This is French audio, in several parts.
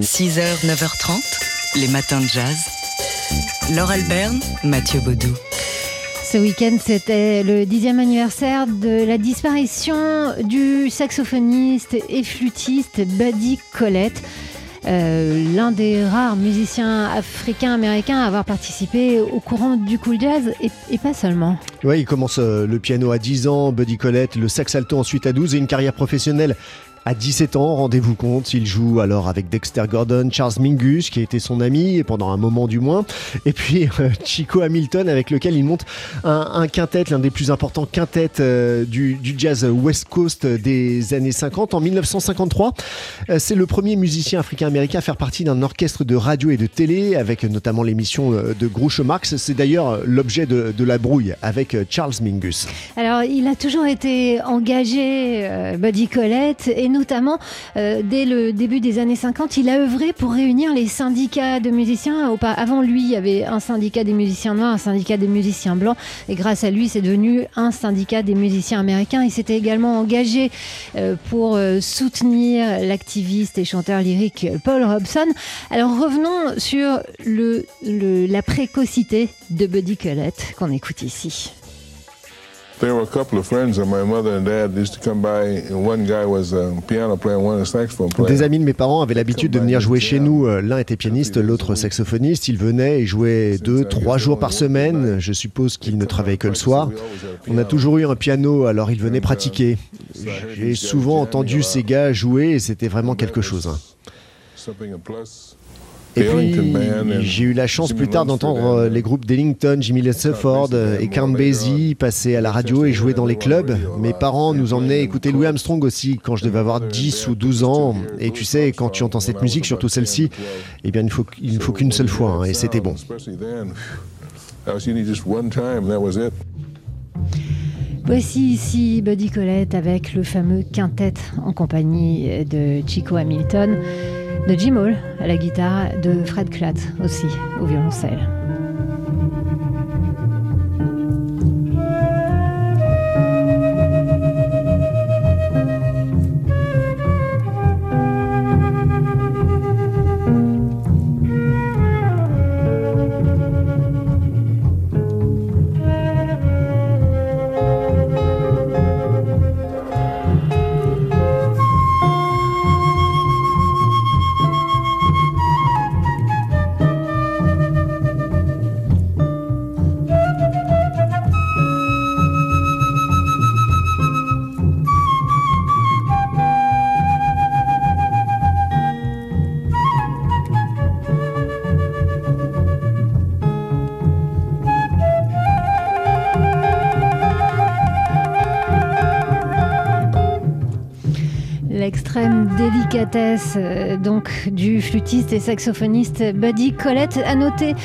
6h, 9h30, les matins de jazz. Laure Alberne, Mathieu Baudou. Ce week-end, c'était le dixième anniversaire de la disparition du saxophoniste et flûtiste Buddy Collette. Euh, l'un des rares musiciens africains-américains à avoir participé au courant du cool jazz et, et pas seulement. Oui, il commence euh, le piano à 10 ans, Buddy Collette, le sax alto ensuite à 12 et une carrière professionnelle à 17 ans, rendez-vous compte, il joue alors avec Dexter Gordon, Charles Mingus, qui été son ami pendant un moment du moins, et puis euh, Chico Hamilton, avec lequel il monte un, quintet, l'un des plus importants quintets euh, du, du, jazz West Coast des années 50. En 1953, euh, c'est le premier musicien africain-américain à faire partie d'un orchestre de radio et de télé, avec notamment l'émission de Groucho Marx. C'est d'ailleurs l'objet de, de, la brouille avec Charles Mingus. Alors, il a toujours été engagé, Buddy Collette, et notamment euh, dès le début des années 50, il a œuvré pour réunir les syndicats de musiciens. Avant lui, il y avait un syndicat des musiciens noirs, un syndicat des musiciens blancs, et grâce à lui, c'est devenu un syndicat des musiciens américains. Il s'était également engagé euh, pour euh, soutenir l'activiste et chanteur lyrique Paul Robson. Alors revenons sur la précocité de Buddy Collette qu'on écoute ici. There were a couple of friends of my mother and dad used to come by, and one guy was a piano player, one a saxophone player. Des amis de mes parents avaient l'habitude de venir jouer chez nous. L'un était pianiste, l'autre saxophoniste. Ils venaient et jouaient deux, trois jours par semaine. Je suppose qu'ils ne travaillaient que le soir. On a toujours eu un piano, alors ils venaient pratiquer. J'ai souvent entendu ces gars jouer et c'était vraiment quelque chose. Et puis, j'ai eu la chance plus tard d'entendre les groupes d'Ellington, Jimmy Lesseford et Count Basie passer à la radio et jouer dans les clubs. Mes parents nous emmenaient écouter Louis Armstrong aussi quand je devais avoir 10 ou 12 ans. Et tu sais, quand tu entends cette musique, surtout celle-ci, eh bien, il, faut, il ne faut qu'une seule fois, hein, et c'était bon. Voici ici Buddy Collette avec le fameux quintet en compagnie de Chico Hamilton de Jim Hall à la guitare, de Fred Klatt aussi au violoncelle. L'extrême délicatesse euh, donc du flûtiste et saxophoniste Buddy Collette. À noter,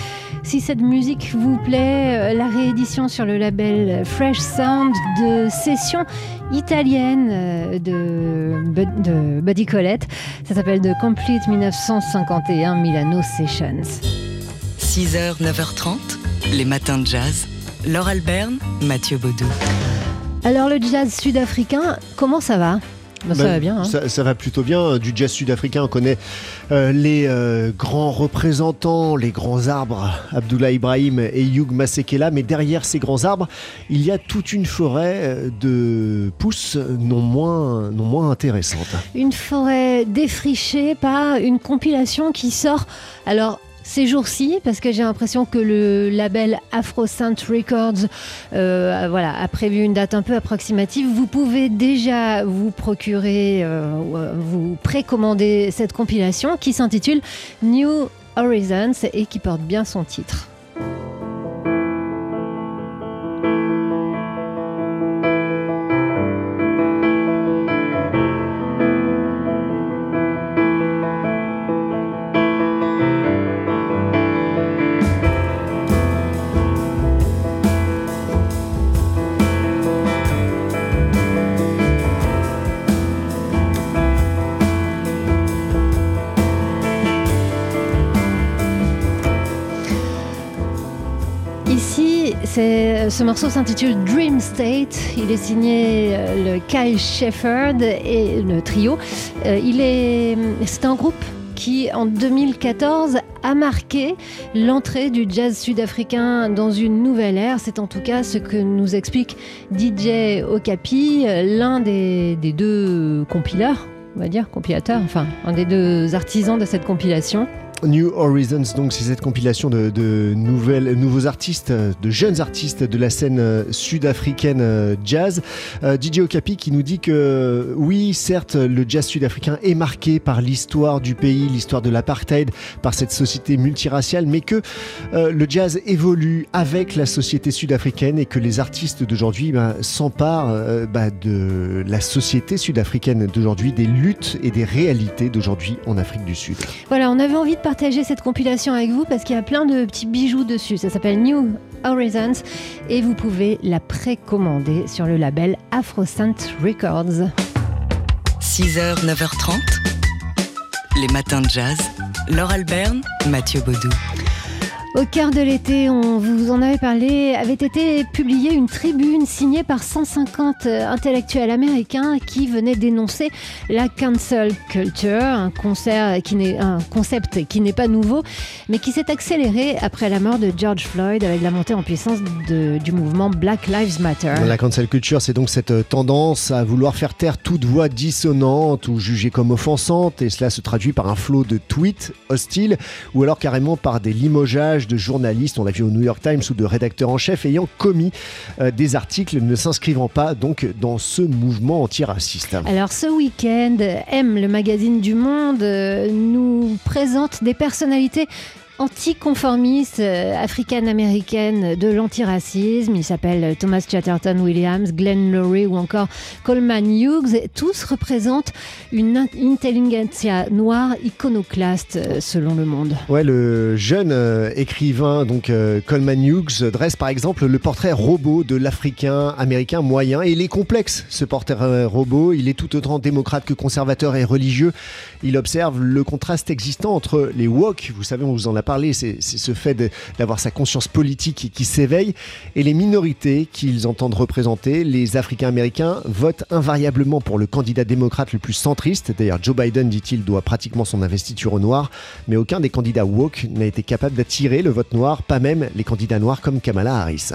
si cette musique vous plaît, euh, la réédition sur le label Fresh Sound de session italienne euh, de, de Buddy Collette. Ça s'appelle The Complete 1951 Milano Sessions. 6h, 9h30, les matins de jazz. Laure Alberne, Mathieu Baudou. Alors le jazz sud-africain, comment ça va? Bah, ça va bien. Hein. Ça, ça va plutôt bien. Du jazz sud-africain, on connaît euh, les euh, grands représentants, les grands arbres, Abdullah Ibrahim et Hugh Masekela. Mais derrière ces grands arbres, il y a toute une forêt euh, de pousses non moins, non moins intéressantes. Une forêt défrichée par une compilation qui sort. Alors, ces jours-ci, parce que j'ai l'impression que le label Afrosynth Records euh, voilà, a prévu une date un peu approximative. Vous pouvez déjà vous procurer, euh, vous précommander cette compilation qui s'intitule New Horizons et qui porte bien son titre. Ce morceau s'intitule Dream State. Il est signé euh, le Kyle Shepherd et le trio. Euh, c'est un groupe qui, en 2014, a marqué l'entrée du jazz sud-africain dans une nouvelle ère. C'est en tout cas ce que nous explique DJ Okapi, l'un des, des deux compileurs, on va dire, compilateurs, enfin, un des deux artisans de cette compilation. New Horizons, donc c'est cette compilation de, nouvelles, nouveaux artistes, de jeunes artistes de la scène euh, sud-africaine euh, jazz. Euh, DJ Okapi qui nous dit que oui, certes, le jazz sud-africain est marqué par l'histoire du pays, l'histoire de l'apartheid, par cette société multiraciale, mais que le jazz évolue avec la société sud-africaine et que les artistes d'aujourd'hui ben, s'emparent ben, de la société sud-africaine d'aujourd'hui, des luttes et des réalités d'aujourd'hui en Afrique du Sud. Voilà, on avait envie de partager cette compilation avec vous parce qu'il y a plein de petits bijoux dessus. Ça s'appelle New Horizons et vous pouvez la précommander sur le label Afrosant Records. 6h, 9h30, les matins de jazz. Laure Alberne, Mathieu Baudou. Au cœur de l'été, on vous en avait parlé, avait été publiée une tribune signée par 150 intellectuels américains qui venaient dénoncer la cancel culture, un, concept qui n'est pas nouveau, mais qui s'est accéléré après la mort de George Floyd avec la montée en puissance du mouvement Black Lives Matter. La cancel culture, c'est donc cette tendance à vouloir faire taire toute voix dissonante ou jugée comme offensante, et cela se traduit par un flot de tweets hostiles ou alors carrément par des limogeages de journalistes, on l'a vu au New York Times, ou de rédacteurs en chef ayant commis euh, des articles ne s'inscrivant pas donc dans ce mouvement antiraciste. Alors ce week-end, M, le magazine du Monde, euh, nous présente des personnalités anticonformiste euh, africaine-américaine de l'antiracisme. Il s'appelle Thomas Chatterton Williams, Glenn Lowry ou encore Coleman Hughes. Tous représentent une intelligentsia noire iconoclaste euh, selon le monde. Ouais, le jeune euh, écrivain donc Coleman Hughes dresse par exemple le portrait robot de l'Africain américain moyen et il est complexe ce portrait robot. Il est tout autant démocrate que conservateur et religieux. Il observe le contraste existant entre les woke, vous savez, on vous en a parler, c'est ce fait d'avoir sa conscience politique qui s'éveille, et les minorités qu'ils entendent représenter, les Africains-Américains, votent invariablement pour le candidat démocrate le plus centriste. D'ailleurs, Joe Biden, dit-il, doit pratiquement son investiture au noir, mais aucun des candidats woke n'a été capable d'attirer le vote noir, pas même les candidats noirs comme Kamala Harris.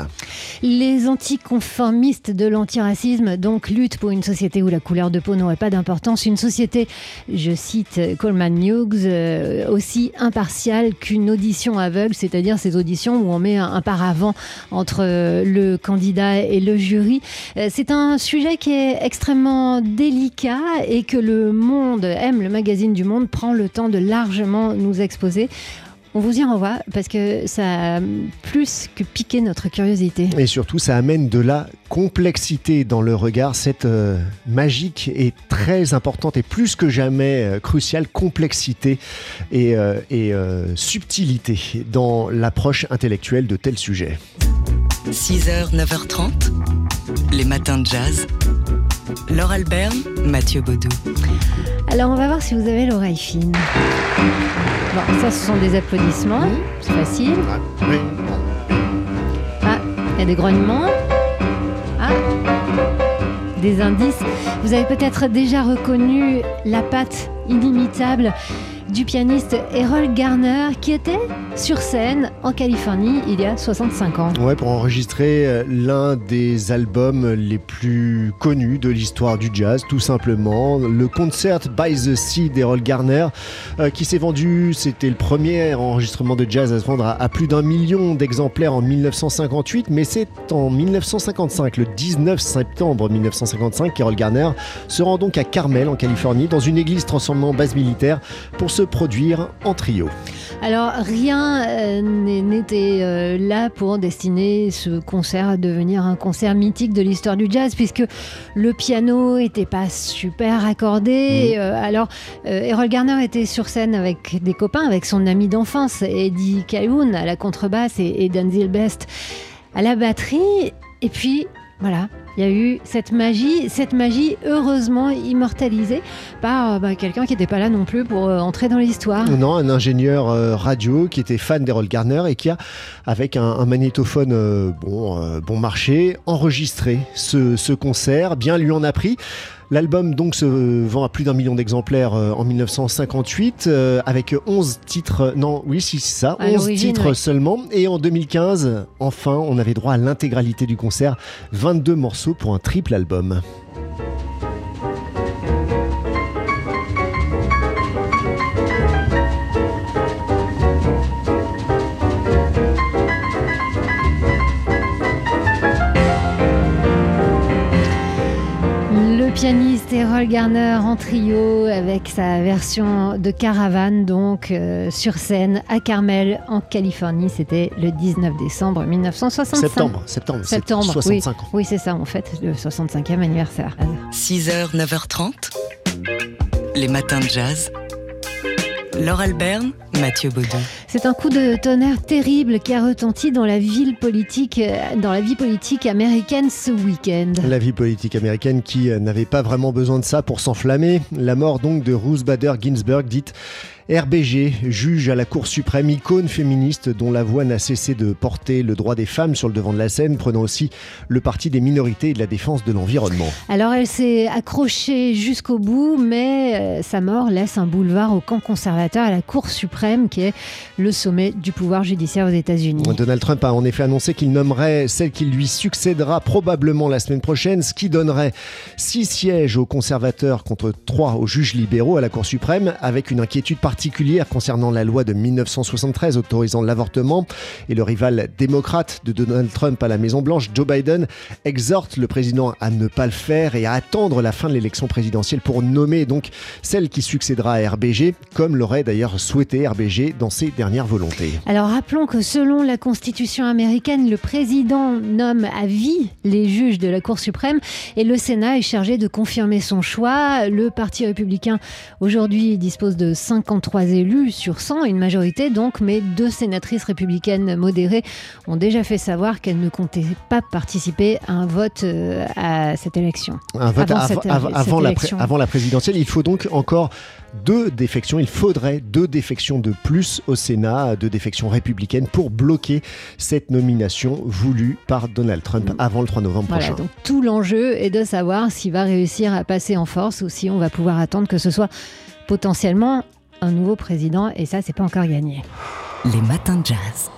Les anticonformistes de l'antiracisme donc luttent pour une société où la couleur de peau n'aurait pas d'importance, une société, je cite Coleman Hughes, euh, aussi impartiale qu'une audition aveugle, c'est-à-dire ces auditions où on met un, paravent entre euh, le candidat et le jury. Euh, c'est un sujet qui est extrêmement délicat et que le Monde, aime le magazine du Monde, prend le temps de largement nous exposer. On vous y renvoie parce que ça a plus que piqué notre curiosité. Et surtout, ça amène de la complexité dans le regard, cette euh, magique et très importante et plus que jamais euh, cruciale complexité et, euh, et subtilité dans l'approche intellectuelle de tels sujets. 6h, 9h30, les matins de jazz. Laure Alberne, Mathieu Baudou. Alors on va voir si vous avez l'oreille fine. Bon, ça ce sont des applaudissements, c'est facile. Ah, il y a des grognements. Ah, des indices. Vous avez peut-être déjà reconnu la patte inimitable du pianiste Errol Garner qui était sur scène en Californie il y a 65 ans. Ouais, pour enregistrer euh, l'un des albums les plus connus de l'histoire du jazz, tout simplement. Le Concert by the Sea d'Errol Garner euh, qui s'est vendu, c'était le premier enregistrement de jazz à se vendre à, plus d'un million d'exemplaires en 1958, mais c'est en 1955, le 19 septembre 1955, qu'Errol Garner se rend donc à Carmel en Californie dans une église transformée en base militaire pour se produire en trio. Alors rien euh, n'était euh, là pour destiner ce concert à devenir un concert mythique de l'histoire du jazz puisque le piano était pas super accordé. Mmh. Euh, alors Errol Garner était sur scène avec des copains, avec son ami d'enfance Eddie Calhoun à la contrebasse et, et Best à la batterie. Et puis voilà, il y a eu cette magie, cette magie heureusement immortalisée par bah, quelqu'un qui n'était pas là non plus pour entrer dans l'histoire. Non, un ingénieur radio qui était fan d'Errol Garner et qui a, avec un, magnétophone bon, marché, enregistré ce concert. Bien lui en a pris. L'album donc se vend à plus d'un million d'exemplaires euh, en 1958 euh, avec 11 titres, non oui c'est ça, 11 titres seulement et en 2015 enfin on avait droit à l'intégralité du concert, 22 morceaux pour un triple album. Pianiste Errol Garner en trio avec sa version de Caravane, donc euh, sur scène à Carmel en Californie. C'était le 19 décembre 1965. Septembre, septembre, septembre 65 oui, ans. Oui, c'est ça, en fait, le 65e anniversaire. 6h, 9h30, les matins de jazz. Laure Alberne, Mathieu Baudou. C'est un coup de tonnerre terrible qui a retenti dans la ville politique, euh, dans la vie politique américaine ce week-end. La vie politique américaine qui euh, n'avait pas vraiment besoin de ça pour s'enflammer. La mort donc de Ruth Bader Ginsburg, dite RBG, juge à la Cour suprême, icône féministe dont la voix n'a cessé de porter le droit des femmes sur le devant de la scène, prenant aussi le parti des minorités et de la défense de l'environnement. Alors elle s'est accrochée jusqu'au bout, mais euh, sa mort laisse un boulevard au camp conservateur à la Cour suprême, qui est le sommet du pouvoir judiciaire aux États-Unis. Donald Trump a en effet annoncé qu'il nommerait celle qui lui succédera probablement la semaine prochaine, ce qui donnerait six sièges aux conservateurs contre trois aux juges libéraux à la Cour suprême, avec une inquiétude particulière concernant la loi de 1973 autorisant l'avortement. Et le rival démocrate de Donald Trump à la Maison-Blanche, Joe Biden, exhorte le président à ne pas le faire et à attendre la fin de l'élection présidentielle pour nommer donc celle qui succédera à RBG, comme l'aurait d'ailleurs souhaité RBG dans ses dernières volontés. Alors rappelons que selon la Constitution américaine, le président nomme à vie les juges de la Cour suprême et le Sénat est chargé de confirmer son choix. Le Parti républicain aujourd'hui dispose de 50 trois élus sur 100, une majorité donc, mais deux sénatrices républicaines modérées ont déjà fait savoir qu'elles ne comptaient pas participer à un vote euh, à cette élection. Un vote avant, la avant la présidentielle. Il faut donc encore deux défections. Il faudrait deux défections de plus au Sénat, deux défections républicaines pour bloquer cette nomination voulue par Donald Trump avant le 3 novembre voilà, prochain. Donc tout l'enjeu est de savoir s'il va réussir à passer en force ou si on va pouvoir attendre que ce soit potentiellement un nouveau président et ça, c'est pas encore gagné. Les matins de jazz.